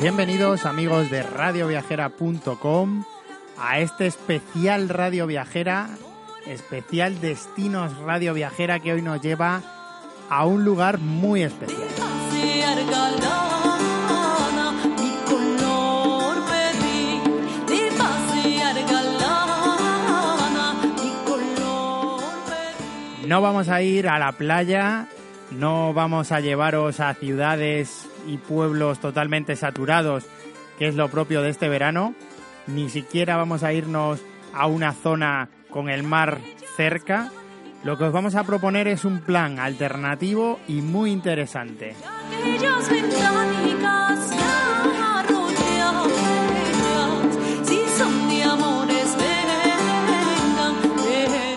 Bienvenidos amigos de radioviajera.com a este especial Radio Viajera, especial Destinos Radio Viajera que hoy nos lleva a un lugar muy especial. No vamos a ir a la playa, no vamos a llevaros a ciudades y pueblos totalmente saturados, que es lo propio de este verano. Ni siquiera vamos a irnos a una zona con el mar cerca. Lo que os vamos a proponer es un plan alternativo y muy interesante.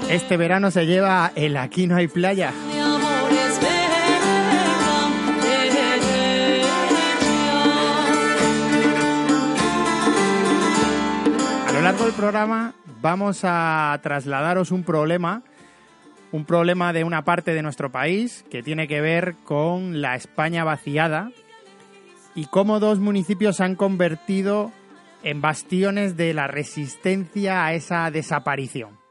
Este verano se lleva el Aquí no hay playa. Largo del programa vamos a trasladaros un problema, un problema de una parte de nuestro país que tiene que ver con la España vaciada y cómo dos municipios se han convertido en bastiones de la resistencia a esa desaparición.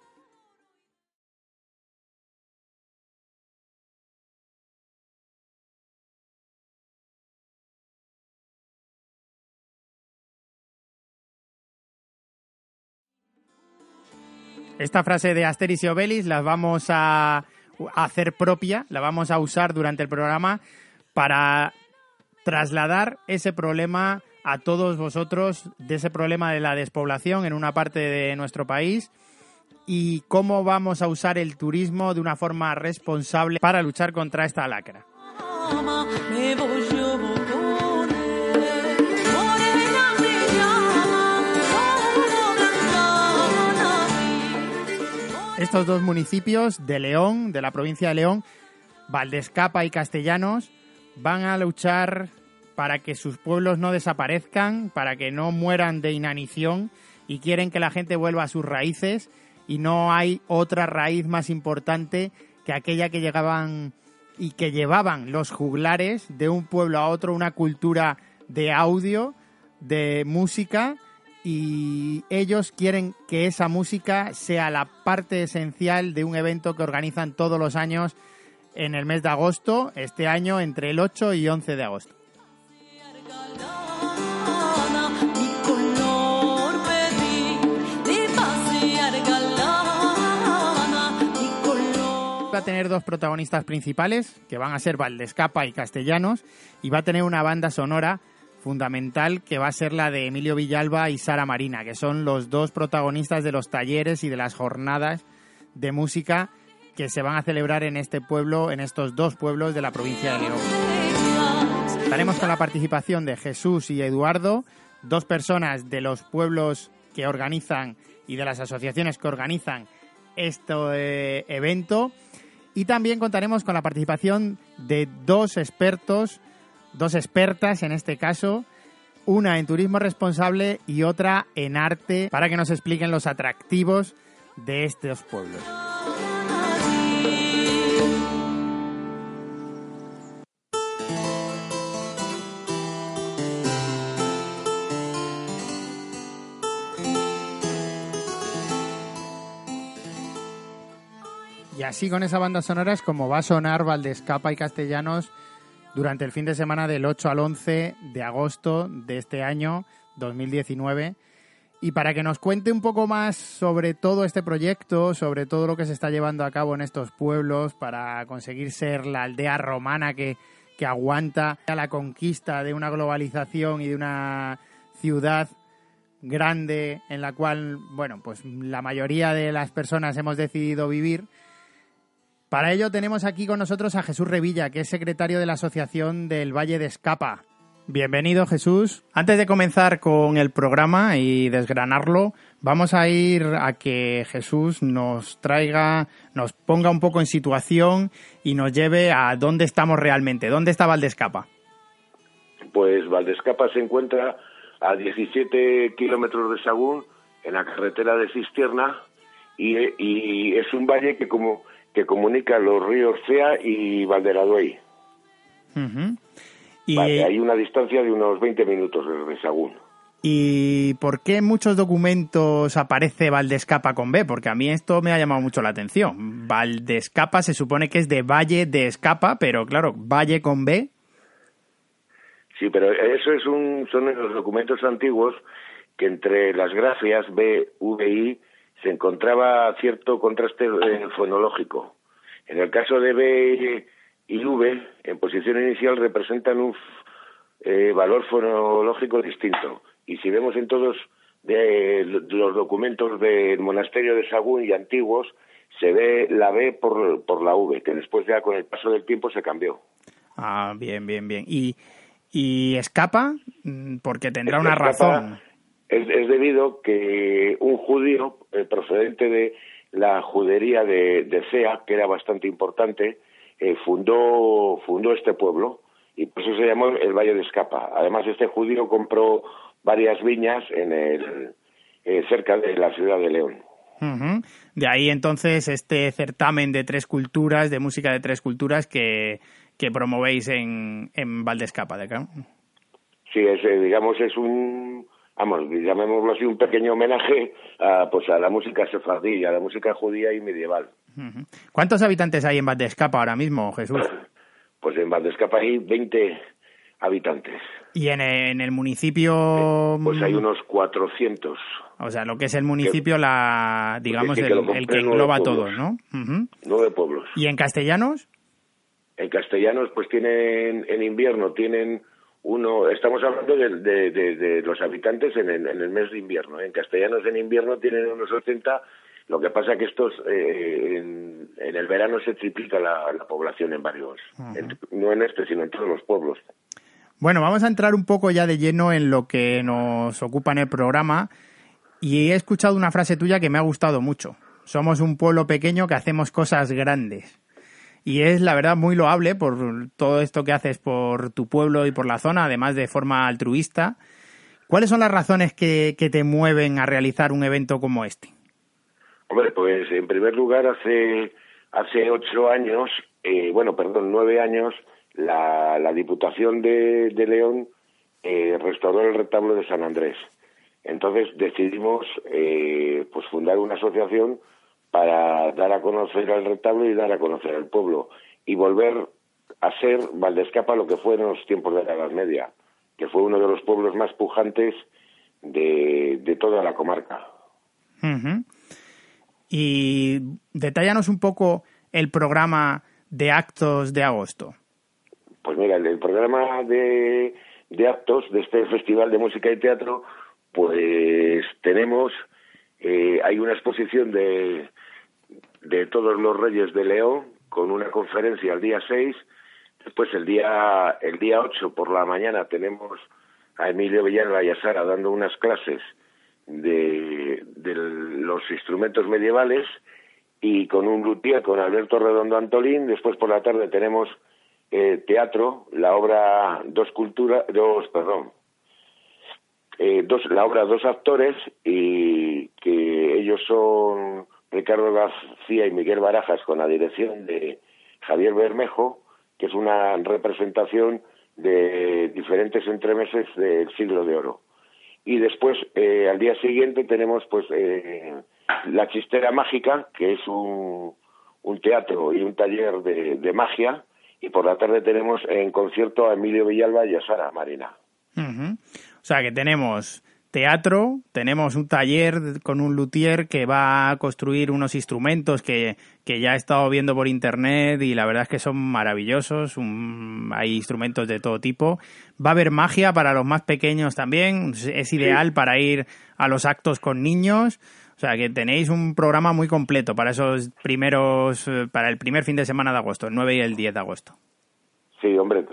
Esta frase de Asteris y Obelix la vamos a hacer propia, la vamos a usar durante el programa para trasladar ese problema a todos vosotros de ese problema de la despoblación en una parte de nuestro país y cómo vamos a usar el turismo de una forma responsable para luchar contra esta lacra. Estos dos municipios de León, de la provincia de León, Valdescapa y Castellanos, van a luchar para que sus pueblos no desaparezcan, para que no mueran de inanición y quieren que la gente vuelva a sus raíces y no hay otra raíz más importante que aquella que llegaban y que llevaban los juglares de un pueblo a otro, una cultura de audio, de música y ellos quieren que esa música sea la parte esencial de un evento que organizan todos los años en el mes de agosto, este año entre el 8 y 11 de agosto. Va a tener dos protagonistas principales, que van a ser Valdescapa y Castellanos, y va a tener una banda sonora fundamental que va a ser la de Emilio Villalba y Sara Marina, que son los dos protagonistas de los talleres y de las jornadas de música que se van a celebrar en este pueblo, en estos dos pueblos de la provincia de León. Estaremos con la participación de Jesús y Eduardo, dos personas de los pueblos que organizan y de las asociaciones que organizan este evento. Y también contaremos con la participación de dos expertos dos expertas en este caso, una en turismo responsable y otra en arte, para que nos expliquen los atractivos de estos pueblos. Y así con esa banda sonora es como va a sonar Valdescapa y Castellanos durante el fin de semana del 8 al 11 de agosto de este año 2019. Y para que nos cuente un poco más sobre todo este proyecto, sobre todo lo que se está llevando a cabo en estos pueblos para conseguir ser la aldea romana que, que aguanta la conquista de una globalización y de una ciudad grande en la cual, bueno, pues la mayoría de las personas hemos decidido vivir. Para ello tenemos aquí con nosotros a Jesús Revilla, que es secretario de la Asociación del Valle de Escapa. Bienvenido Jesús. Antes de comenzar con el programa y desgranarlo, vamos a ir a que Jesús nos traiga, nos ponga un poco en situación y nos lleve a dónde estamos realmente. ¿Dónde está Valdescapa? Pues Valdescapa se encuentra a 17 kilómetros de Sagún, en la carretera de Cistierna, y, es un valle que, como, que comunica los ríos Cea y Valderaduey. y... hay una distancia de unos 20 minutos desde Sagún. ¿Y por qué en muchos documentos aparece Valdescapa con B? Porque a mí esto me ha llamado mucho la atención. Valdescapa se supone que es de Valle de Escapa, pero claro, Valle con B. Sí, pero eso es un, son los documentos antiguos que entre las gracias B, V, I se encontraba cierto contraste eh, fonológico. En el caso de B y V, en posición inicial representan un eh, valor fonológico distinto. Y si vemos en todos los documentos del monasterio de Sagún y antiguos, se ve la B por, por la V, que después ya con el paso del tiempo se cambió. Ah, bien, bien, bien. Y y escapa mm, porque tendrá una razón. Es, debido que un judío eh, procedente de la judería de, de Cea, que era bastante importante, eh, fundó, fundó este pueblo y por eso se llamó el Valle de Escapa. Además, este judío compró varias viñas en el, eh, cerca de la ciudad de León. De ahí entonces este certamen de tres culturas, de música de tres culturas que, que promovéis en, en Valdescapa, ¿de acá? Sí, es, digamos, es un, vamos, llamémoslo así, un pequeño homenaje a, pues, a la música sefardí, a la música judía y medieval. ¿Cuántos habitantes hay en Valdescapa ahora mismo, Jesús? Pues en Valdescapa hay 20 habitantes. ¿Y en, en el municipio...? Pues hay unos 400. O sea, lo que es el municipio, la digamos, el, que engloba todo, ¿no? Nueve pueblos. ¿Y en castellanos? En castellanos, pues tienen, en invierno tienen uno, estamos hablando de, de, los habitantes en el, mes de invierno. ¿eh? En castellanos en invierno tienen unos 80, lo que pasa que estos, eh, en, el verano se triplica la, población en varios, no en este, sino en todos los pueblos. Bueno, vamos a entrar un poco ya de lleno en lo que nos ocupa en el programa y he escuchado una frase tuya que me ha gustado mucho. Somos un pueblo pequeño que hacemos cosas grandes y es la verdad muy loable por todo esto que haces por tu pueblo y por la zona, además de forma altruista. ¿Cuáles son las razones que, te mueven a realizar un evento como este? Hombre, pues en primer lugar, hace, hace ocho años, eh, bueno, perdón, nueve años, la, la Diputación de, de León eh, restauró el retablo de San Andrés. Entonces decidimos eh, pues fundar una asociación para dar a conocer al retablo y dar a conocer al pueblo y volver a ser Valdescapa lo que fue en los tiempos de la Edad Media, que fue uno de los pueblos más pujantes de, toda la comarca. Y detállanos un poco el programa de actos de agosto. Pues mira, el, programa de, de actos de este Festival de Música y Teatro, pues tenemos, eh, hay una exposición de, de todos los reyes de León con una conferencia el día 6. Después el día el día 8 por la mañana tenemos a Emilio Villalba y dando unas clases de, de los instrumentos medievales y con un luthier con Alberto Redondo Antolín. Después por la tarde tenemos eh, teatro, la obra dos culturas, dos perdón, eh, dos la obra dos actores y que ellos son Ricardo García y Miguel Barajas con la dirección de Javier Bermejo, que es una representación de diferentes entremeses del siglo de oro. Y después, eh, al día siguiente, tenemos pues eh, La Chistera Mágica, que es un, teatro y un taller de, magia, y por la tarde tenemos en concierto a Emilio Villalba y a Sara Marina. O sea que tenemos teatro, tenemos un taller con un luthier que va a construir unos instrumentos que, que ya he estado viendo por internet y la verdad es que son maravillosos, hay instrumentos de todo tipo. Va a haber magia para los más pequeños también, es ideal para ir a los actos con niños. O sea que tenéis un programa muy completo para esos primeros, eh, para el primer fin de semana de agosto, el 9 y el 10 de agosto. Sí, hombre,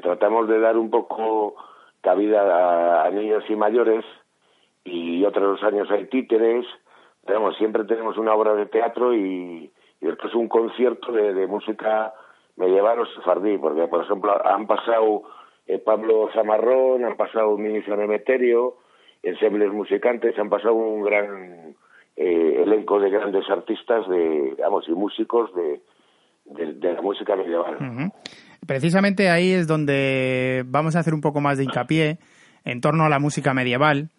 tratamos de dar un poco cabida a, niños y mayores y otros años hay títeres. Tenemos, siempre tenemos una obra de teatro y, y después un concierto de, música medieval o sefardí, porque por ejemplo han pasado eh, Pablo Zamarrón, han pasado Ministro Nemeterio, ensembles musicantes, han pasado un gran eh, elenco de grandes artistas de, vamos, y músicos de, de, la música medieval. Precisamente ahí es donde vamos a hacer un poco más de hincapié en torno a la música medieval,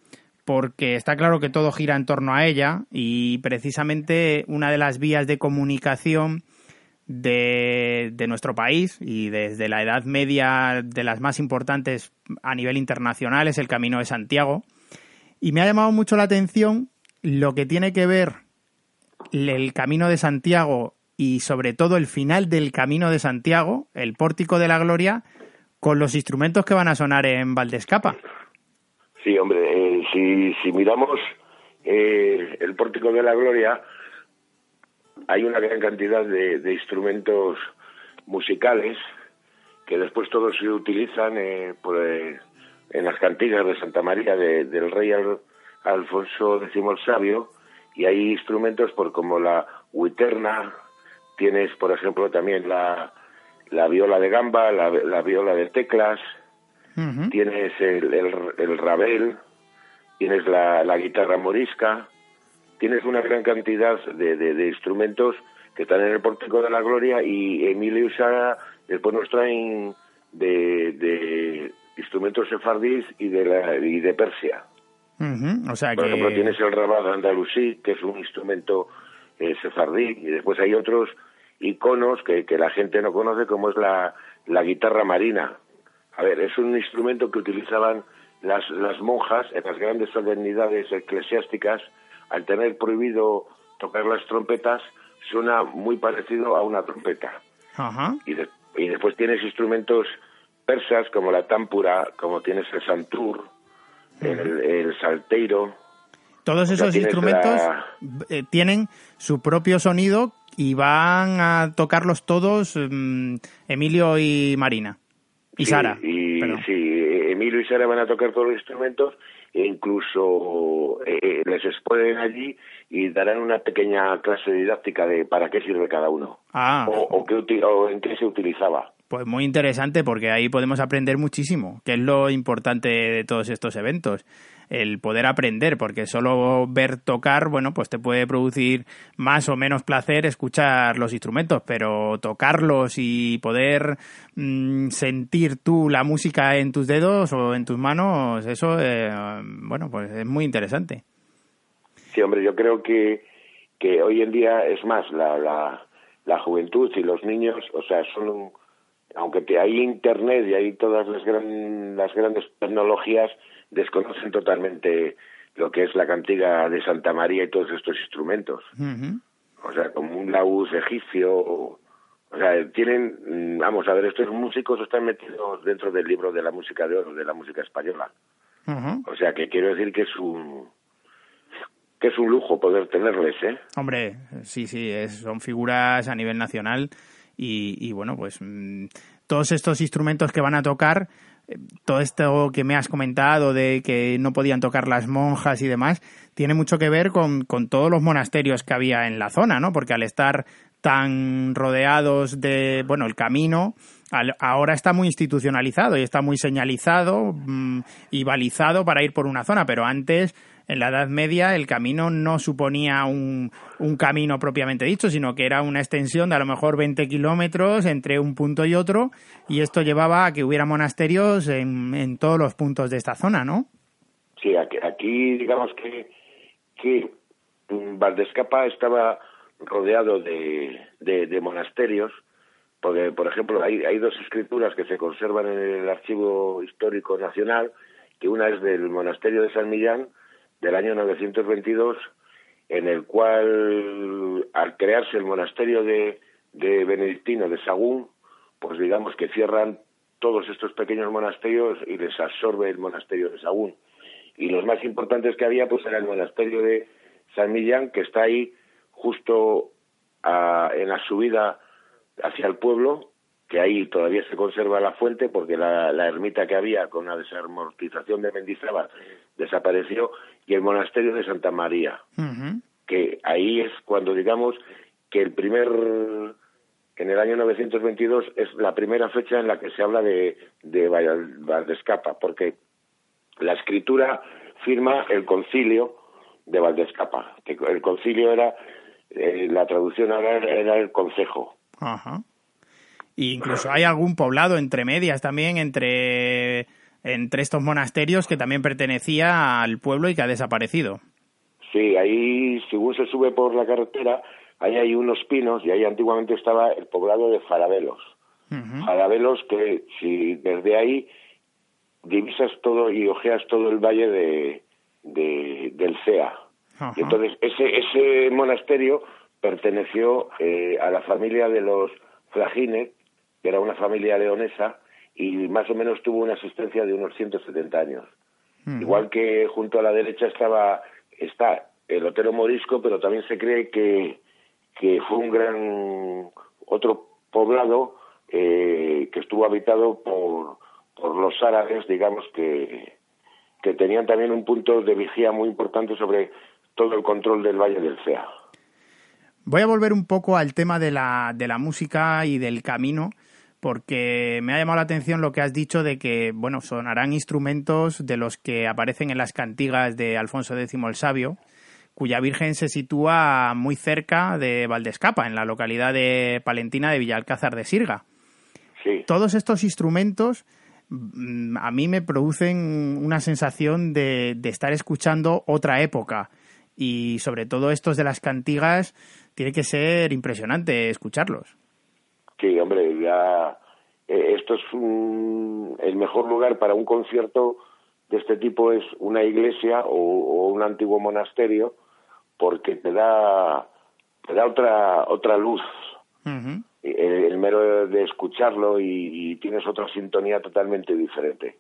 porque está claro que todo gira en torno a ella y precisamente una de las vías de comunicación de, de, nuestro país y desde la Edad Media de las más importantes a nivel internacional es el Camino de Santiago. Y me ha llamado mucho la atención lo que tiene que ver el Camino de Santiago y sobre todo el final del Camino de Santiago, el Pórtico de la Gloria, con los instrumentos que van a sonar en Valdescapa. Sí, hombre, eh, si, miramos eh, el Pórtico de la Gloria, hay una gran cantidad de, instrumentos musicales que después todos se utilizan eh, en las cantigas de Santa María del rey Alfonso X el Sabio, y hay instrumentos por como la huiterna, Tienes, por ejemplo, también la, la viola de gamba, la, viola de teclas, tienes el, el, rabel, tienes la, la, guitarra morisca, tienes una gran cantidad de, de, instrumentos que están en el Pórtico de la Gloria y Emilio y Sara después nos traen de, de instrumentos sefardíes y de, la, y de Persia. o sea Por ejemplo, tienes el rabat andalusí, que es un instrumento eh, sefardí, y después hay otros iconos que, que la gente no conoce, como es la, la guitarra marina. A ver, es un instrumento que utilizaban las, las monjas en las grandes solemnidades eclesiásticas, al tener prohibido tocar las trompetas, suena muy parecido a una trompeta. Y, y después tienes instrumentos persas como la támpura, como tienes el santur, el, el salteiro, todos esos instrumentos eh, tienen su propio sonido y van a tocarlos todos mm, Emilio y Marina. Y Sara. Y, sí, Emilio y Sara van a tocar todos los instrumentos e incluso eh, les exponen allí y darán una pequeña clase didáctica de para qué sirve cada uno. Ah. O, qué, o en qué se utilizaba. Pues muy interesante porque ahí podemos aprender muchísimo, que es lo importante de todos estos eventos el poder aprender, porque solo ver tocar, bueno, pues te puede producir más o menos placer escuchar los instrumentos, pero tocarlos y poder mm, sentir tú la música en tus dedos o en tus manos, eso, eh, bueno, pues es muy interesante. Sí, hombre, yo creo que, que hoy en día es más, la, la, la juventud y los niños, o sea, son aunque hay internet y hay todas las, gran, las grandes tecnologías, desconocen totalmente lo que es la cantiga de Santa María y todos estos instrumentos. O sea, como un laúd egipcio. O, sea, tienen, mm, vamos a ver, estos músicos están metidos dentro del libro de la música de oro, de la música española. O sea, que quiero decir que es un que es un lujo poder tenerles, ¿eh? Hombre, sí, sí, son figuras a nivel nacional y, bueno, pues mm, todos estos instrumentos que van a tocar todo esto que me has comentado de que no podían tocar las monjas y demás, tiene mucho que ver con, con todos los monasterios que había en la zona, ¿no? Porque al estar tan rodeados de, bueno, el camino, ahora está muy institucionalizado y está muy señalizado mm, y balizado para ir por una zona, pero antes en la Edad Media el camino no suponía un, un, camino propiamente dicho, sino que era una extensión de a lo mejor 20 kilómetros entre un punto y otro, y esto llevaba a que hubiera monasterios en, en todos los puntos de esta zona, ¿no? Sí, aquí, digamos que, que Valdescapa estaba rodeado de, de, monasterios, porque, por ejemplo, hay, hay dos escrituras que se conservan en el Archivo Histórico Nacional, que una es del Monasterio de San Millán, del año 922, en el cual, al crearse el monasterio de, de Benedictino de Sagún, pues digamos que cierran todos estos pequeños monasterios y les absorbe el monasterio de Sagún. Y los más importantes que había, pues era el monasterio de San Millán, que está ahí justo en la subida hacia el pueblo, que ahí todavía se conserva la fuente, porque la, ermita que había con la desamortización de Mendizábal desapareció, y el monasterio de Santa María, que ahí es cuando digamos que el primer en el año 922 es la primera fecha en la que se habla de, de Valdescapa, porque la escritura firma el concilio de Valdescapa, que el concilio era, eh, la traducción ahora era el concejo. Ajá. incluso hay algún poblado entre medias también, entre, entre estos monasterios que también pertenecía al pueblo y que ha desaparecido. Sí, ahí, según se sube por la carretera, ahí hay unos pinos y ahí antiguamente estaba el poblado de Farabelos. Farabelos que si desde ahí divisas todo y ojeas todo el valle de, del Cea. Y entonces ese, ese monasterio perteneció eh, a la familia de los Flagines, que era una familia leonesa, y más o menos tuvo una existencia de unos 170 años. Igual que junto a la derecha estaba está el Otero Morisco, pero también se cree que que fue un gran otro poblado eh, que estuvo habitado por, por los árabes, digamos que, que tenían también un punto de vigía muy importante sobre todo el control del Valle del Cea. Voy a volver un poco al tema de la, de la música y del camino, porque me ha llamado la atención lo que has dicho de que, bueno, sonarán instrumentos de los que aparecen en las cantigas de Alfonso X el Sabio, cuya Virgen se sitúa muy cerca de Valdescapa, en la localidad de Palentina de Villalcázar de Sirga. Todos estos instrumentos mm, a mí me producen una sensación de, estar escuchando otra época y sobre todo estos de las cantigas tiene que ser impresionante escucharlos. Sí, hombre, ya eh, esto es el mejor lugar para un concierto de este tipo es una iglesia o un antiguo monasterio porque te da te da otra otra luz. El, mero de escucharlo y, tienes otra sintonía totalmente diferente.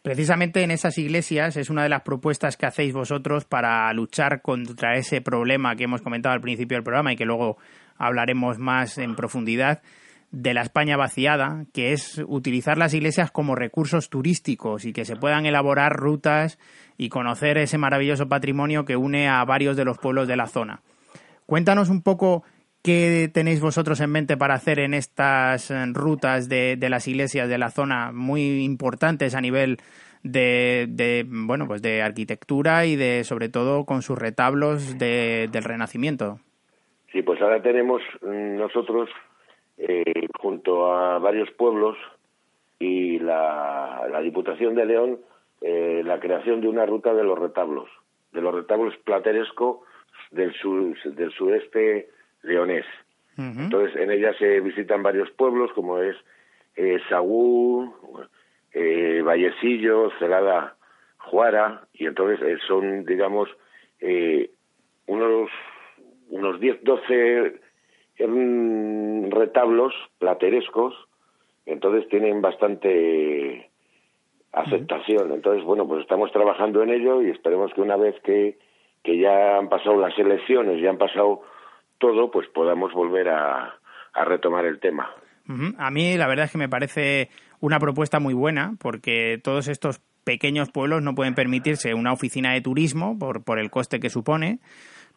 Precisamente en esas iglesias es una de las propuestas que hacéis vosotros para luchar contra ese problema que hemos comentado al principio del programa y que luego hablaremos más en profundidad de la España vaciada, que es utilizar las iglesias como recursos turísticos y que se puedan elaborar rutas y conocer ese maravilloso patrimonio que une a varios de los pueblos de la zona. Cuéntanos un poco qué tenéis vosotros en mente para hacer en estas eh, rutas de, las iglesias de la zona muy importantes a nivel de, bueno pues de arquitectura y de sobre todo con sus retablos del Renacimiento. Sí, pues ahora tenemos mm, nosotros eh, junto a varios pueblos y la Diputación de León eh, la creación de una ruta de los retablos, de los retablos plateresco del, del sudeste leonés. Entonces, en ella se visitan varios pueblos, como es eh, Sagú, eh, Vallecillo, Celada, Juara, y entonces eh, son, digamos, eh, unos, unos 10, 12 retablos platerescos, entonces tienen bastante aceptación. Entonces, bueno, pues estamos trabajando en ello y esperemos que una vez que, que ya han pasado las elecciones, ya han pasado todo, pues podamos volver a, a retomar el tema. A mí la verdad es que me parece una propuesta muy buena porque todos estos pequeños pueblos no pueden permitirse una oficina de turismo por, por el coste que supone,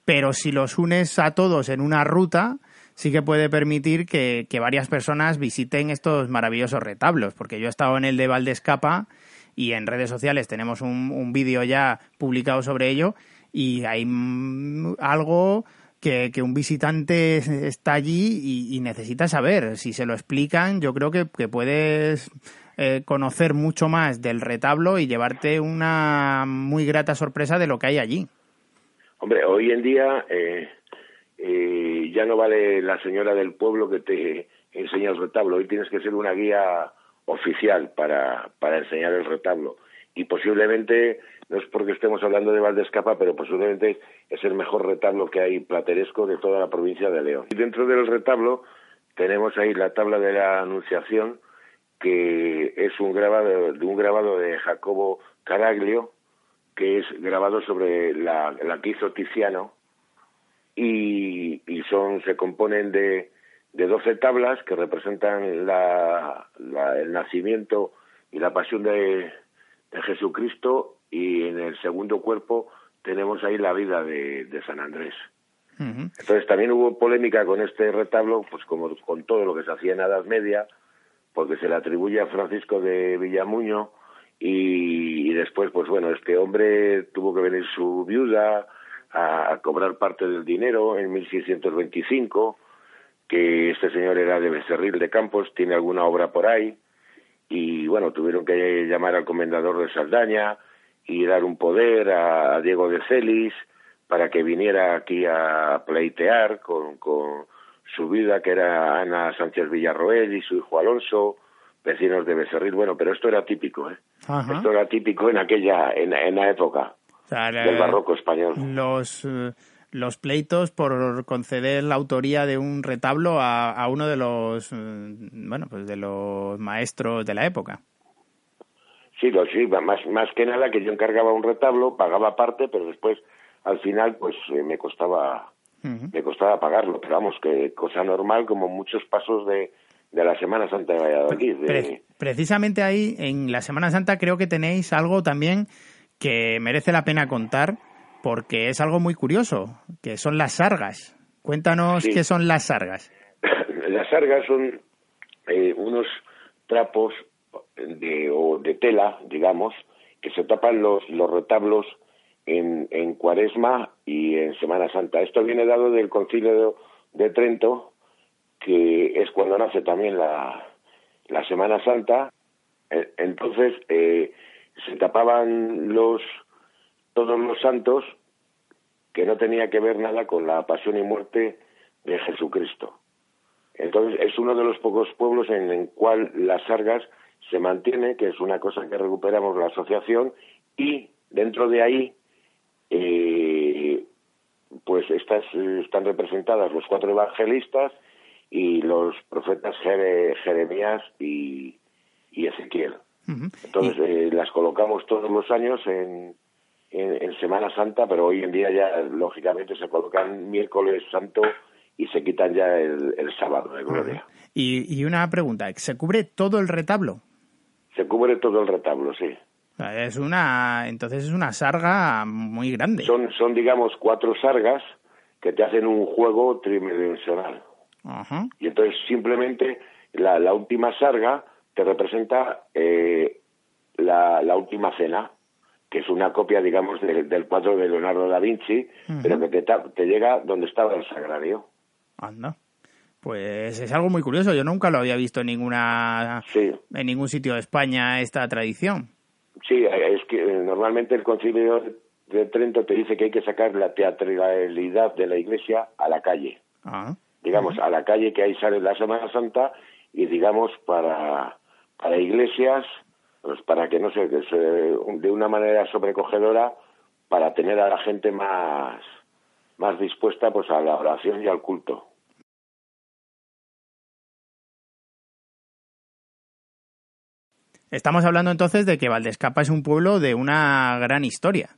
pero si los unes a todos en una ruta, sí que puede permitir que, que, varias personas visiten estos maravillosos retablos, porque yo he estado en el de Valdescapa y en redes sociales tenemos un, un vídeo ya publicado sobre ello y hay algo que, que un visitante está allí y, necesita saber. Si se lo explican, yo creo que, que puedes eh, conocer mucho más del retablo y llevarte una muy grata sorpresa de lo que hay allí. Hombre, hoy en día eh, eh, ya no vale la señora del pueblo que te enseña el retablo, hoy tienes que ser una guía oficial para, para enseñar el retablo. Y posiblemente, no es porque estemos hablando de Valdescapa, pero posiblemente es el mejor retablo que hay plateresco de toda la provincia de León. Y dentro del retablo tenemos ahí la tabla de la Anunciación, que es un grabado de un grabado de Jacobo Caraglio, que es grabado sobre la, la que hizo Tiziano, y, y son, se componen de, de 12 tablas que representan la, el nacimiento y la pasión de, de, Jesucristo y en el segundo cuerpo tenemos ahí la vida de, de San Andrés. Entonces también hubo polémica con este retablo, pues como con todo lo que se hacía en Edad Media, porque se le atribuye a Francisco de Villamuño y, y después, pues bueno, este hombre tuvo que venir su viuda a, a cobrar parte del dinero en 1625 que este señor era de Becerril de Campos, tiene alguna obra por ahí, y bueno, tuvieron que llamar al comendador de Saldaña y dar un poder a, Diego de Celis para que viniera aquí a pleitear con, con su vida, que era Ana Sánchez Villarroel y su hijo Alonso, vecinos de Becerril. Bueno, pero esto era típico, ¿eh? Esto era típico en aquella, en, en la época del barroco español. Los, eh, los pleitos por conceder la autoría de un retablo a, a uno de los mm, bueno pues de los maestros de la época sí lo sí más más que nada que yo encargaba un retablo pagaba parte pero después al final pues eh, me costaba me costaba pagarlo pero vamos que cosa normal como muchos pasos de de la Semana Santa de Valladolid. De... precisamente ahí, en la Semana Santa, creo que tenéis algo también que merece la pena contar, porque es algo muy curioso, que son las sargas. Cuéntanos qué son las sargas. Las sargas son eh, unos trapos de, o de tela, digamos, que se tapan los, los retablos en, en Cuaresma y en Semana Santa. Esto viene dado del concilio de, Trento, que es cuando nace también la, la Semana Santa. E, entonces eh, se tapaban los todos los santos que no tenía que ver nada con la pasión y muerte de Jesucristo. Entonces es uno de los pocos pueblos en el cual las sargas se mantiene, que es una cosa que recuperamos la asociación, y dentro de ahí eh, pues estas están representadas los cuatro evangelistas y los profetas Jeremías y, Ezequiel. Entonces eh, las colocamos todos los años en, en, Semana Santa, pero hoy en día ya lógicamente se colocan miércoles santo y se quitan ya el, sábado de gloria. Y, y, una pregunta, ¿se cubre todo el retablo? Se cubre todo el retablo, sí. Es una, entonces es una sarga muy grande. Son, son digamos, cuatro sargas que te hacen un juego tridimensional. Y entonces simplemente la, la última sarga te representa eh, la, la última cena que es una copia, digamos, del cuadro de Leonardo da Vinci, pero que te, te, llega donde estaba el sagrario. Anda. Pues es algo muy curioso. Yo nunca lo había visto en ninguna en ningún sitio de España esta tradición. Sí, es que eh, normalmente el concilio de Trento te dice que hay que sacar la teatralidad de la iglesia a la calle. Ah. Digamos, a la calle que ahí sale la Semana Santa y digamos para, para iglesias pues para que no sé, de una manera sobrecogedora para tener a la gente más más dispuesta pues a la oración y al culto. Estamos hablando entonces de que Valdescapa es un pueblo de una gran historia.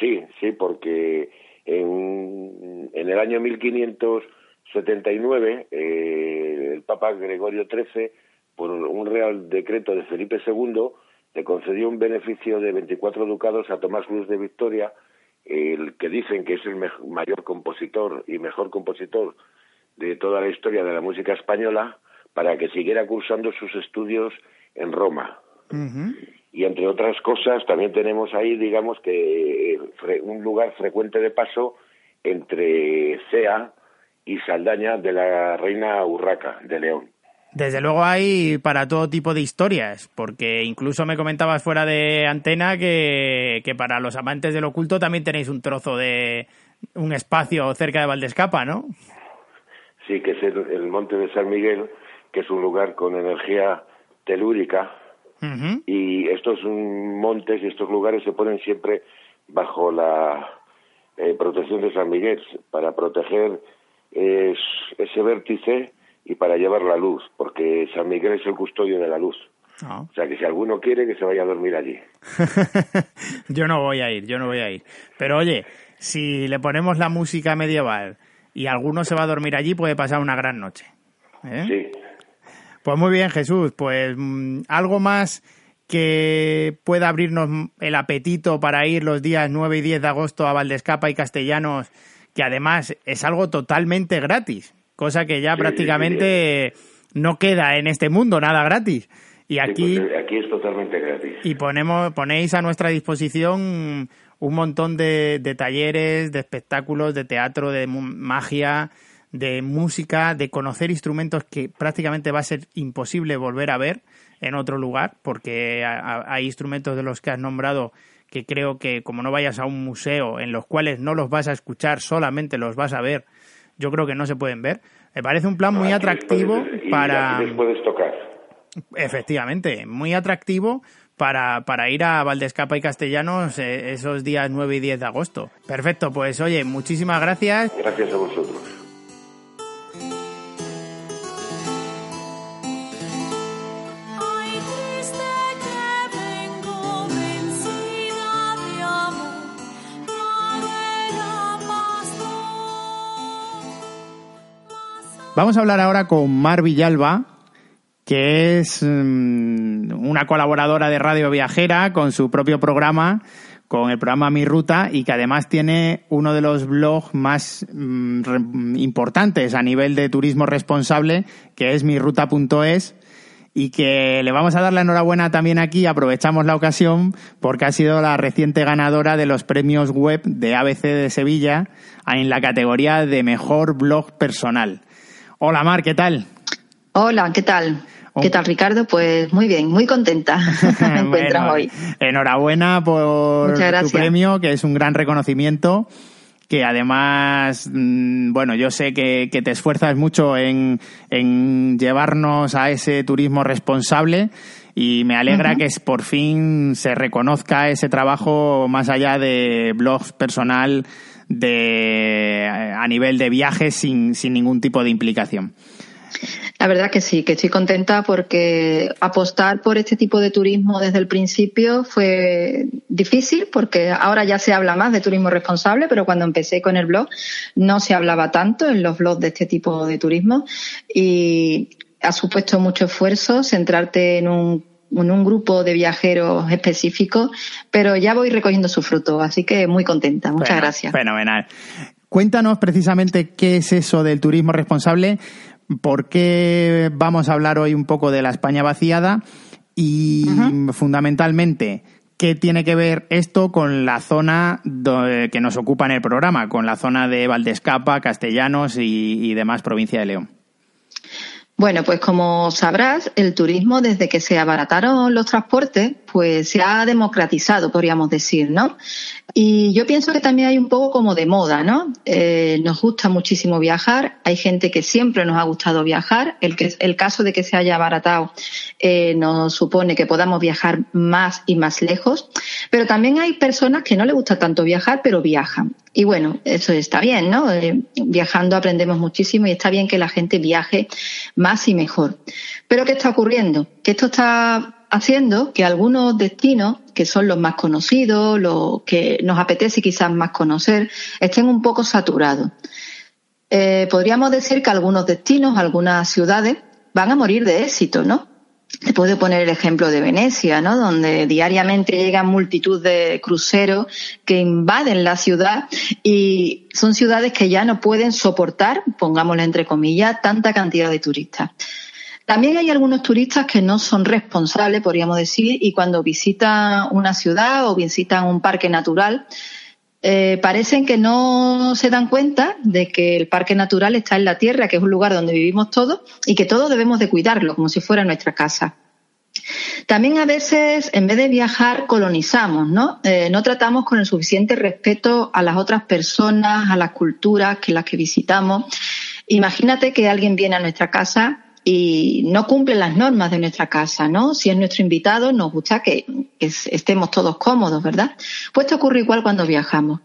Sí, sí, porque en, en el año 1579 eh, el Papa Gregorio XIII por un real decreto de Felipe II, le concedió un beneficio de 24 ducados a Tomás Cruz de Victoria, el que dicen que es el mayor compositor y mejor compositor de toda la historia de la música española, para que siguiera cursando sus estudios en Roma. Y entre otras cosas, también tenemos ahí, digamos que un lugar frecuente de paso entre Cea y Saldaña de la reina Urraca de León. Desde luego hay para todo tipo de historias, porque incluso me comentabas fuera de antena que, que para los amantes del oculto también tenéis un trozo de un espacio cerca de Valdescapa, ¿no? Sí, que es el, monte de San Miguel, que es un lugar con energía telúrica. Y estos montes y estos lugares se ponen siempre bajo la eh, protección de San Miguel para proteger ese vértice y para llevar la luz, porque San Miguel es el custodio de la luz. Ah. O sea que si alguno quiere que se vaya a dormir allí. yo no voy a ir, yo no voy a ir. Pero oye, si le ponemos la música medieval y alguno se va a dormir allí, puede pasar una gran noche. ¿eh? Sí. Pues muy bien, Jesús. Pues mm, algo más que pueda abrirnos el apetito para ir los días 9 y 10 de agosto a Valdescapa y Castellanos, que además es algo totalmente gratis, cosa que ya prácticamente no queda en este mundo, nada gratis. Y aquí, pues, aquí es totalmente gratis. Y ponemos, ponéis a nuestra disposición un montón de, de talleres, de espectáculos, de teatro, de magia, de música, de conocer instrumentos que prácticamente va a ser imposible volver a ver en otro lugar, porque hay instrumentos de los que has nombrado que creo que como no vayas a un museo en los cuales no los vas a escuchar, solamente los vas a ver, yo creo que no se pueden ver. Me parece un plan muy atractivo para... puedes tocar. Efectivamente, muy atractivo para, para ir a Valdescapa y Castellanos eh, esos días 9 y 10 de agosto. Perfecto, pues oye, muchísimas gracias. Gracias a vosotros. Vamos a hablar ahora con Mar Villalba, que es mm, una colaboradora de Radio Viajera con su propio programa, con el programa Mi Ruta, y que además tiene uno de los blogs más mm, importantes a nivel de turismo responsable, que es miruta.es y que le vamos a dar la enhorabuena también aquí, aprovechamos la ocasión, porque ha sido la reciente ganadora de los premios web de ABC de Sevilla en la categoría de mejor blog personal. Hola Mar, ¿qué tal? Hola, ¿qué tal? Oh. ¿Qué tal, Ricardo? Pues muy bien, muy contenta me encuentro hoy. Enhorabuena por tu premio, que es un gran reconocimiento que además, mm, bueno, yo sé que, te esfuerzas mucho en, llevarnos a ese turismo responsable y me alegra que por fin se reconozca ese trabajo más allá de blogs personal de, a nivel de viajes sin, sin ningún tipo de implicación. La verdad que sí, que estoy contenta porque apostar por este tipo de turismo desde el principio fue difícil porque ahora ya se habla más de turismo responsable, pero cuando empecé con el blog no se hablaba tanto en los blogs de este tipo de turismo y ha supuesto mucho esfuerzo centrarte en un en un grupo de viajeros específicos, pero ya voy recogiendo su fruto, así que muy contenta. Muchas gracias. Fenomenal. Cuéntanos precisamente qué es eso del turismo responsable, por qué vamos a hablar hoy un poco de la España vaciada y fundamentalmente qué tiene que ver esto con la zona que nos ocupa en el programa, con la zona de Valdescapa, Castellanos y demás provincia de León. Bueno, pues como sabrás, el turismo desde que se abarataron los transportes, pues se ha democratizado, podríamos decir, ¿no? Y yo pienso que también hay un poco como de moda, ¿no? Eh, nos gusta muchísimo viajar, hay gente que siempre nos ha gustado viajar, el, que, el caso de que se haya abaratado eh, nos supone que podamos viajar más y más lejos, pero también hay personas que no les gusta tanto viajar, pero viajan. Y bueno, eso está bien, ¿no? Eh, viajando aprendemos muchísimo y está bien que la gente viaje más y mejor. Pero ¿qué está ocurriendo? Que esto está haciendo que algunos destinos, que son los más conocidos, los que nos apetece quizás más conocer, estén un poco saturados. Eh, podríamos decir que algunos destinos, algunas ciudades, van a morir de éxito, ¿no? Te puedo poner el ejemplo de Venecia, ¿no? Donde diariamente llegan multitud de cruceros que invaden la ciudad y son ciudades que ya no pueden soportar, pongámoslo entre comillas, tanta cantidad de turistas. También hay algunos turistas que no son responsables, podríamos decir, y cuando visitan una ciudad o visitan un parque natural, eh, parecen que no se dan cuenta de que el parque natural está en la tierra, que es un lugar donde vivimos todos y que todos debemos de cuidarlo como si fuera nuestra casa. También a veces, en vez de viajar, colonizamos, ¿no? Eh, no tratamos con el suficiente respeto a las otras personas, a las culturas que las que visitamos. Imagínate que alguien viene a nuestra casa y no cumple las normas de nuestra casa, ¿no? Si es nuestro invitado, nos gusta que, estemos todos cómodos, ¿verdad? Pues esto ocurre igual cuando viajamos.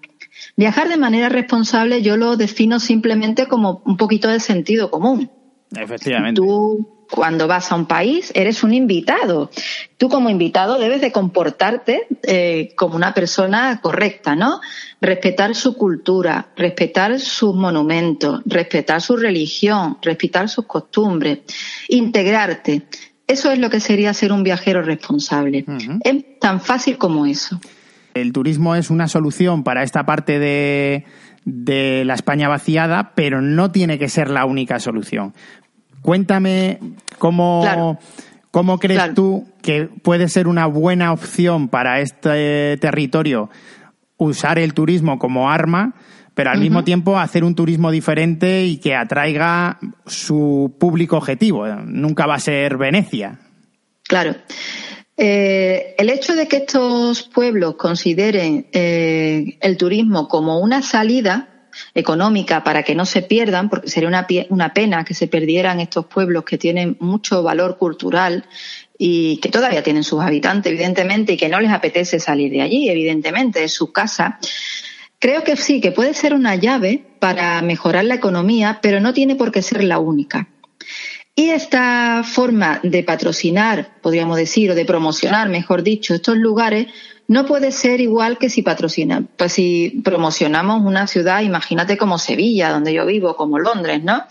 Viajar de manera responsable yo lo defino simplemente como un poquito de sentido común. Efectivamente. Tú cuando vas a un país eres un invitado. Tú como invitado debes de comportarte eh, como una persona correcta, ¿no? Respetar su cultura, respetar sus monumentos, respetar su religión, respetar sus costumbres, integrarte. Eso es lo que sería ser un viajero responsable. Es tan fácil como eso. El turismo es una solución para esta parte de, de la España vaciada, pero no tiene que ser la única solución. Cuéntame cómo, cómo crees tú que puede ser una buena opción para este territorio usar el turismo como arma, pero al mismo tiempo hacer un turismo diferente y que atraiga su público objetivo. Nunca va a ser Venecia. Claro. Eh, el hecho de que estos pueblos consideren eh, el turismo como una salida económica para que no se pierdan, porque sería una, una pena que se perdieran estos pueblos que tienen mucho valor cultural y que todavía tienen sus habitantes, evidentemente, y que no les apetece salir de allí, evidentemente, es su casa. Creo que sí, que puede ser una llave para mejorar la economía, pero no tiene por qué ser la única. Y esta forma de patrocinar, podríamos decir, o de promocionar, mejor dicho, estos lugares, no puede ser igual que si patrocina, pues si promocionamos una ciudad, imagínate como Sevilla, donde yo vivo, como Londres, ¿no?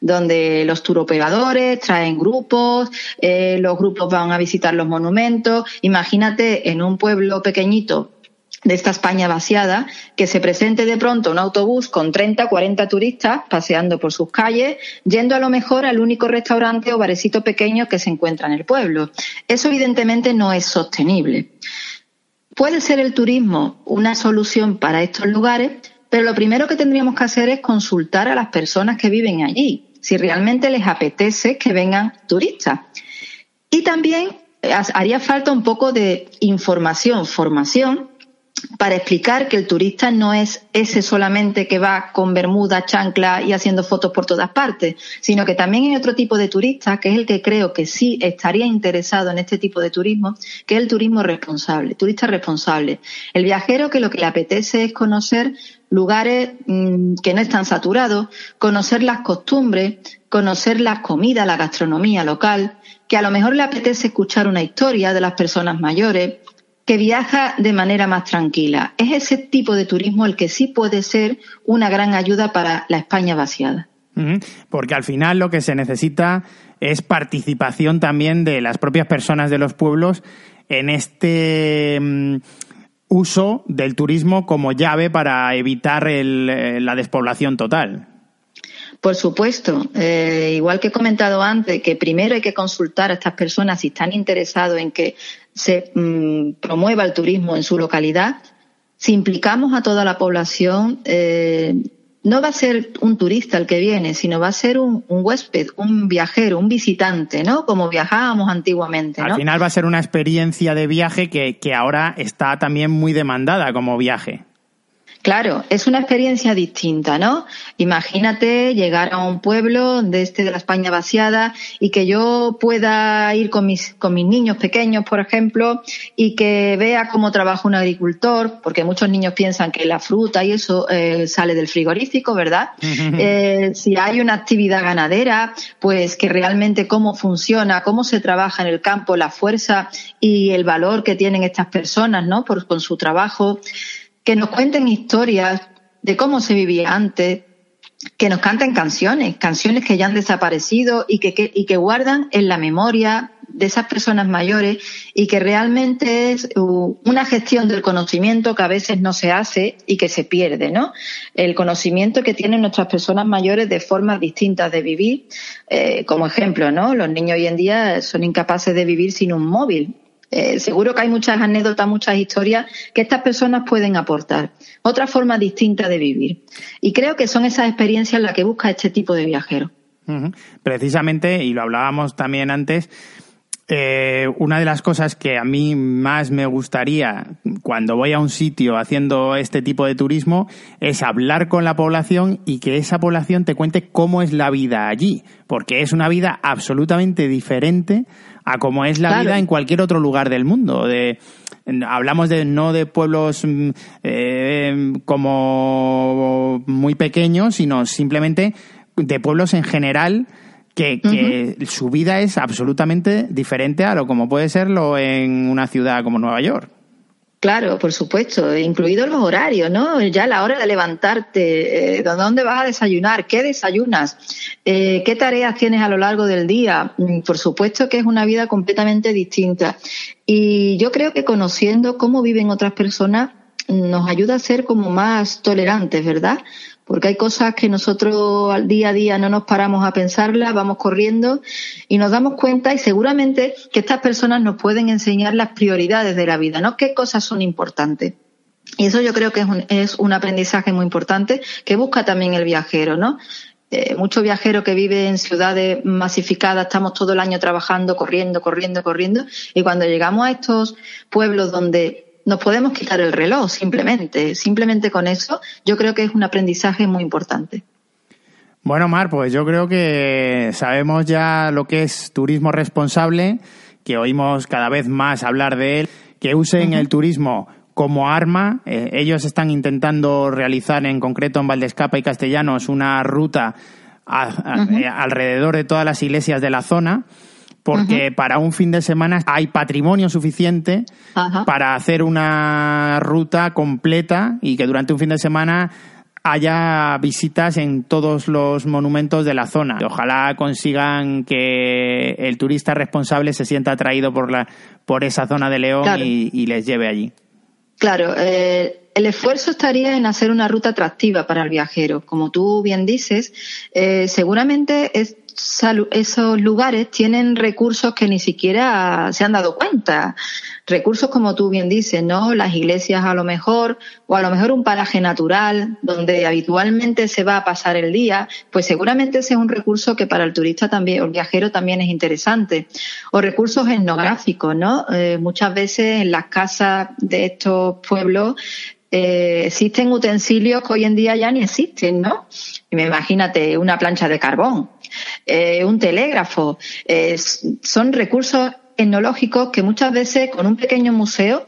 Donde los turoperadores traen grupos, eh, los grupos van a visitar los monumentos. Imagínate en un pueblo pequeñito de esta España vaciada, que se presente de pronto un autobús con 30, 40 turistas paseando por sus calles, yendo a lo mejor al único restaurante o barecito pequeño que se encuentra en el pueblo. Eso evidentemente no es sostenible. Puede ser el turismo una solución para estos lugares, pero lo primero que tendríamos que hacer es consultar a las personas que viven allí, si realmente les apetece que vengan turistas. Y también eh, haría falta un poco de información, formación para explicar que el turista no es ese solamente que va con bermuda, chancla y haciendo fotos por todas partes, sino que también hay otro tipo de turista, que es el que creo que sí estaría interesado en este tipo de turismo, que es el turismo responsable, turista responsable. El viajero que lo que le apetece es conocer lugares mm, que no están saturados, conocer las costumbres, conocer las comidas, la gastronomía local, que a lo mejor le apetece escuchar una historia de las personas mayores, que viaja de manera más tranquila. Es ese tipo de turismo el que sí puede ser una gran ayuda para la España vaciada. Porque al final lo que se necesita es participación también de las propias personas de los pueblos en este mm, uso del turismo como llave para evitar eh, la despoblación total. Por supuesto, eh, igual que he comentado antes, que primero hay que consultar a estas personas si están interesados en que se mm, promueva el turismo en su localidad. Si implicamos a toda la población, eh, no va a ser un turista el que viene, sino va a ser un, huésped, un viajero, un visitante, ¿no? Como viajábamos antiguamente. Al final va a ser una experiencia de viaje que, que ahora está también muy demandada como viaje. Claro, es una experiencia distinta, ¿no? Imagínate llegar a un pueblo de este de la España vaciada y que yo pueda ir con mis, con mis niños pequeños, por ejemplo, y que vea cómo trabaja un agricultor, porque muchos niños piensan que la fruta y eso eh, sale del frigorífico, ¿verdad? Eh, si hay una actividad ganadera, pues que realmente cómo funciona, cómo se trabaja en el campo, la fuerza y el valor que tienen estas personas, ¿no? Por, con su trabajo que nos cuenten historias de cómo se vivía antes, que nos canten canciones, canciones que ya han desaparecido y que, y que guardan en la memoria de esas personas mayores y que realmente es una gestión del conocimiento que a veces no se hace y que se pierde, ¿no? El conocimiento que tienen nuestras personas mayores de formas distintas de vivir, eh, como ejemplo, ¿no? Los niños hoy en día son incapaces de vivir sin un móvil eh, seguro que hay muchas anécdotas, muchas historias que estas personas pueden aportar. Otra forma distinta de vivir. Y creo que son esas experiencias las que busca este tipo de viajero. Precisamente, y lo hablábamos también antes, Eh, una de las cosas que a mí más me gustaría cuando voy a un sitio haciendo este tipo de turismo es hablar con la población y que esa población te cuente cómo es la vida allí, porque es una vida absolutamente diferente a cómo es la vida en cualquier otro lugar del mundo. De, hablamos de no de pueblos mm, eh, como muy pequeños, sino simplemente de pueblos en general que, su vida es absolutamente diferente a lo como puede serlo en una ciudad como Nueva York. Claro, por supuesto, incluidos los horarios, ¿no? Ya la hora de levantarte, eh, ¿dónde vas a desayunar? ¿Qué desayunas? Eh, ¿Qué tareas tienes a lo largo del día? Mm, por supuesto que es una vida completamente distinta. Y yo creo que conociendo cómo viven otras personas nos ayuda a ser como más tolerantes, ¿verdad? Porque hay cosas que nosotros al día a día no nos paramos a pensarlas, vamos corriendo y nos damos cuenta y seguramente que estas personas nos pueden enseñar las prioridades de la vida, ¿no? ¿Qué cosas son importantes? Y eso yo creo que es un, es un aprendizaje muy importante que busca también el viajero, ¿no? Eh, muchos viajeros que viven en ciudades masificadas, estamos todo el año trabajando, corriendo, corriendo, corriendo, y cuando llegamos a estos pueblos donde nos podemos quitar el reloj simplemente. Simplemente con eso yo creo que es un aprendizaje muy importante. Bueno, Mar, pues yo creo que sabemos ya lo que es turismo responsable, que oímos cada vez más hablar de él, que usen el turismo como arma. Eh, ellos están intentando realizar, en concreto en Valdescapa y Castellanos, una ruta eh, alrededor de todas las iglesias de la zona porque para un fin de semana hay patrimonio suficiente para hacer una ruta completa y que durante un fin de semana haya visitas en todos los monumentos de la zona. Ojalá consigan que el turista responsable se sienta atraído por, la, por esa zona de León y, les lleve allí. Claro, eh, el esfuerzo estaría en hacer una ruta atractiva para el viajero. Como tú bien dices, eh, seguramente es, esos lugares tienen recursos que ni siquiera se han dado cuenta. Recursos como tú bien dices, ¿no? Las iglesias a lo mejor, o a lo mejor un paraje natural donde habitualmente se va a pasar el día, pues seguramente ese es un recurso que para el turista también, o el viajero también es interesante. O recursos etnográficos, ¿no? Eh, muchas veces en las casas de estos pueblos eh, existen utensilios que hoy en día ya ni existen, ¿no? Imagínate una plancha de carbón, eh, un telégrafo, eh, son recursos etnológicos que muchas veces con un pequeño museo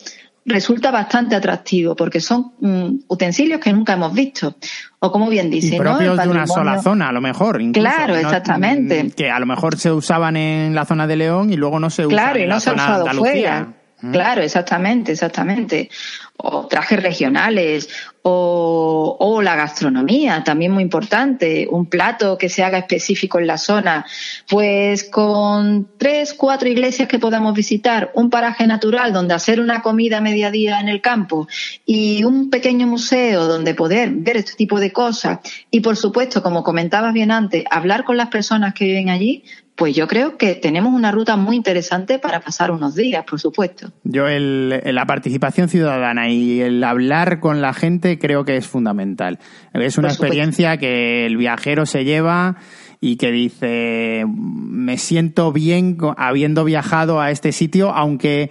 resulta bastante atractivo porque son mm, utensilios que nunca hemos visto. O como bien dice, propios de una sola zona, a lo mejor. claro, exactamente. Mm, que a lo mejor se usaban en la zona de León y luego no se usan claro, en y no se zona ha usado de Andalucía. Fuera. Claro, exactamente, exactamente. O trajes regionales, o, o, la gastronomía, también muy importante, un plato que se haga específico en la zona. Pues con tres, cuatro iglesias que podamos visitar, un paraje natural donde hacer una comida mediodía en el campo y un pequeño museo donde poder ver este tipo de cosas y, por supuesto, como comentabas bien antes, hablar con las personas que viven allí, pues yo creo que tenemos una ruta muy interesante para pasar unos días, por supuesto. Yo el, la participación ciudadana y el hablar con la gente creo que es fundamental. Es una experiencia que el viajero se lleva y que dice, me siento bien habiendo viajado a este sitio, aunque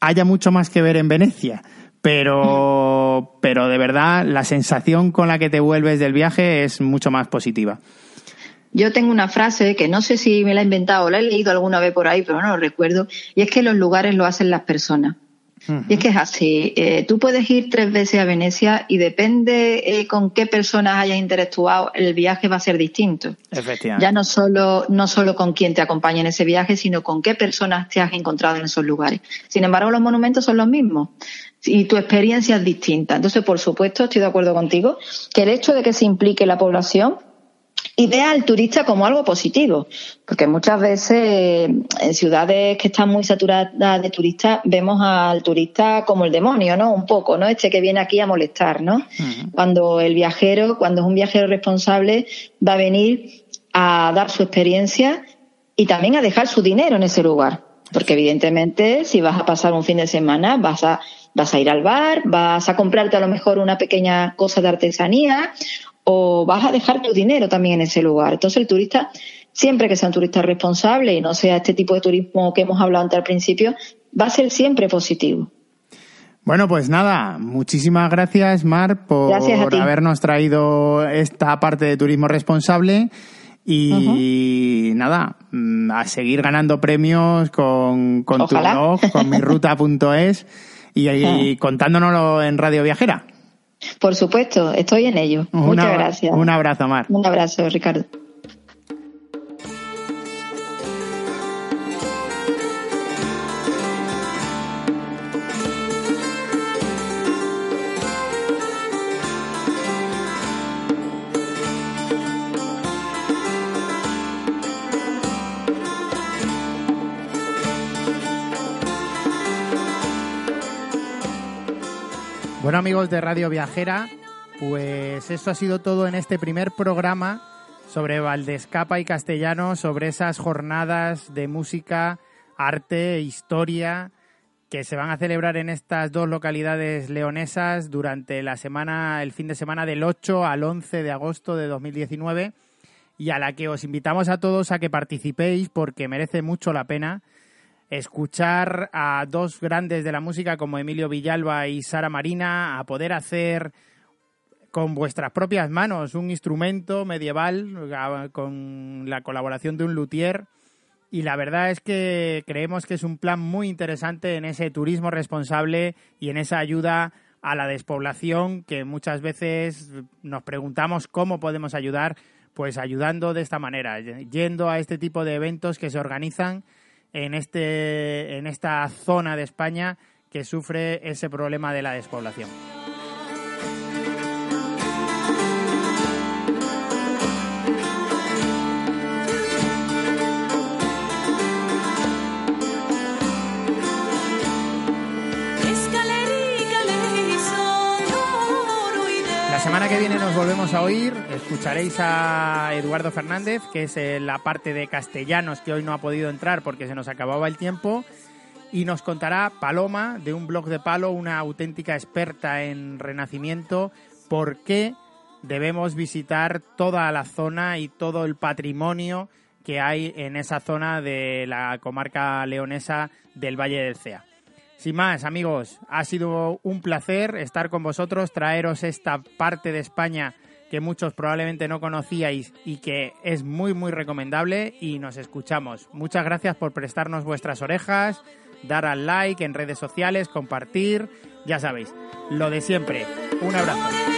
haya mucho más que ver en Venecia. Pero, pero de verdad, la sensación con la que te vuelves del viaje es mucho más positiva. Yo tengo una frase que no sé si me la he inventado o la he leído alguna vez por ahí, pero no lo recuerdo, y es que los lugares lo hacen las personas. Y es que es así. Eh, tú puedes ir tres veces a Venecia y depende eh, con qué personas hayas interactuado, el viaje va a ser distinto. Efectivamente. Ya no solo, no solo con quién te acompaña en ese viaje, sino con qué personas te has encontrado en esos lugares. Sin embargo, los monumentos son los mismos y tu experiencia es distinta. Entonces, por supuesto, estoy de acuerdo contigo que el hecho de que se implique la población y vea al turista como algo positivo, porque muchas veces en ciudades que están muy saturadas de turistas vemos al turista como el demonio, ¿no? Un poco, ¿no? Este que viene aquí a molestar, ¿no? Cuando el viajero, cuando es un viajero responsable, va a venir a dar su experiencia y también a dejar su dinero en ese lugar, porque evidentemente si vas a pasar un fin de semana vas a vas a ir al bar, vas a comprarte a lo mejor una pequeña cosa de artesanía o vas a dejar tu dinero también en ese lugar. Entonces el turista siempre que sea un turista responsable y no sea este tipo de turismo que hemos hablado antes al principio, va a ser siempre positivo. Bueno, pues nada, muchísimas gracias, Mar, por habernos traído esta parte de turismo responsable. Y nada, mm, a seguir ganando premios con, con tu blog, con mirruta.es y, y contándonoslo en Radio Viajera. Por supuesto, estoy en ello. Muchas gracias. Un abrazo, Mar. Un abrazo, Ricardo. Bueno amigos de Radio Viajera, pues eso ha sido todo en este primer programa sobre Valdescapa y Castellano, sobre esas jornadas de música, arte, historia que se van a celebrar en estas dos localidades leonesas durante la semana, el fin de semana del 8 al 11 de agosto de 2019 y a la que os invitamos a todos a que participéis porque merece mucho la pena escuchar a dos grandes de la música como Emilio Villalba y Sara Marina, a poder hacer con vuestras propias manos un instrumento medieval con la colaboración de un luthier. Y la verdad es que creemos que es un plan muy interesante en ese turismo responsable y en esa ayuda a la despoblación que muchas veces nos preguntamos cómo podemos ayudar, pues ayudando de esta manera, yendo a este tipo de eventos que se organizan en, este, en esta zona de España que sufre ese problema de la despoblación. Semana que viene nos volvemos a oír. Escucharéis a Eduardo Fernández, que es eh, la parte de castellanos que hoy no ha podido entrar porque se nos acababa el tiempo. Y nos contará Paloma, de un blog de palo, una auténtica experta en renacimiento, por qué debemos visitar toda la zona y todo el patrimonio que hay en esa zona de la comarca leonesa del Valle del Cea. Sin más, amigos, ha sido un placer estar con vosotros, traeros esta parte de España que muchos probablemente no conocíais y que es muy muy recomendable y nos escuchamos. Muchas gracias por prestarnos vuestras orejas, dar al like en redes sociales, compartir, ya sabéis, lo de siempre. Un abrazo.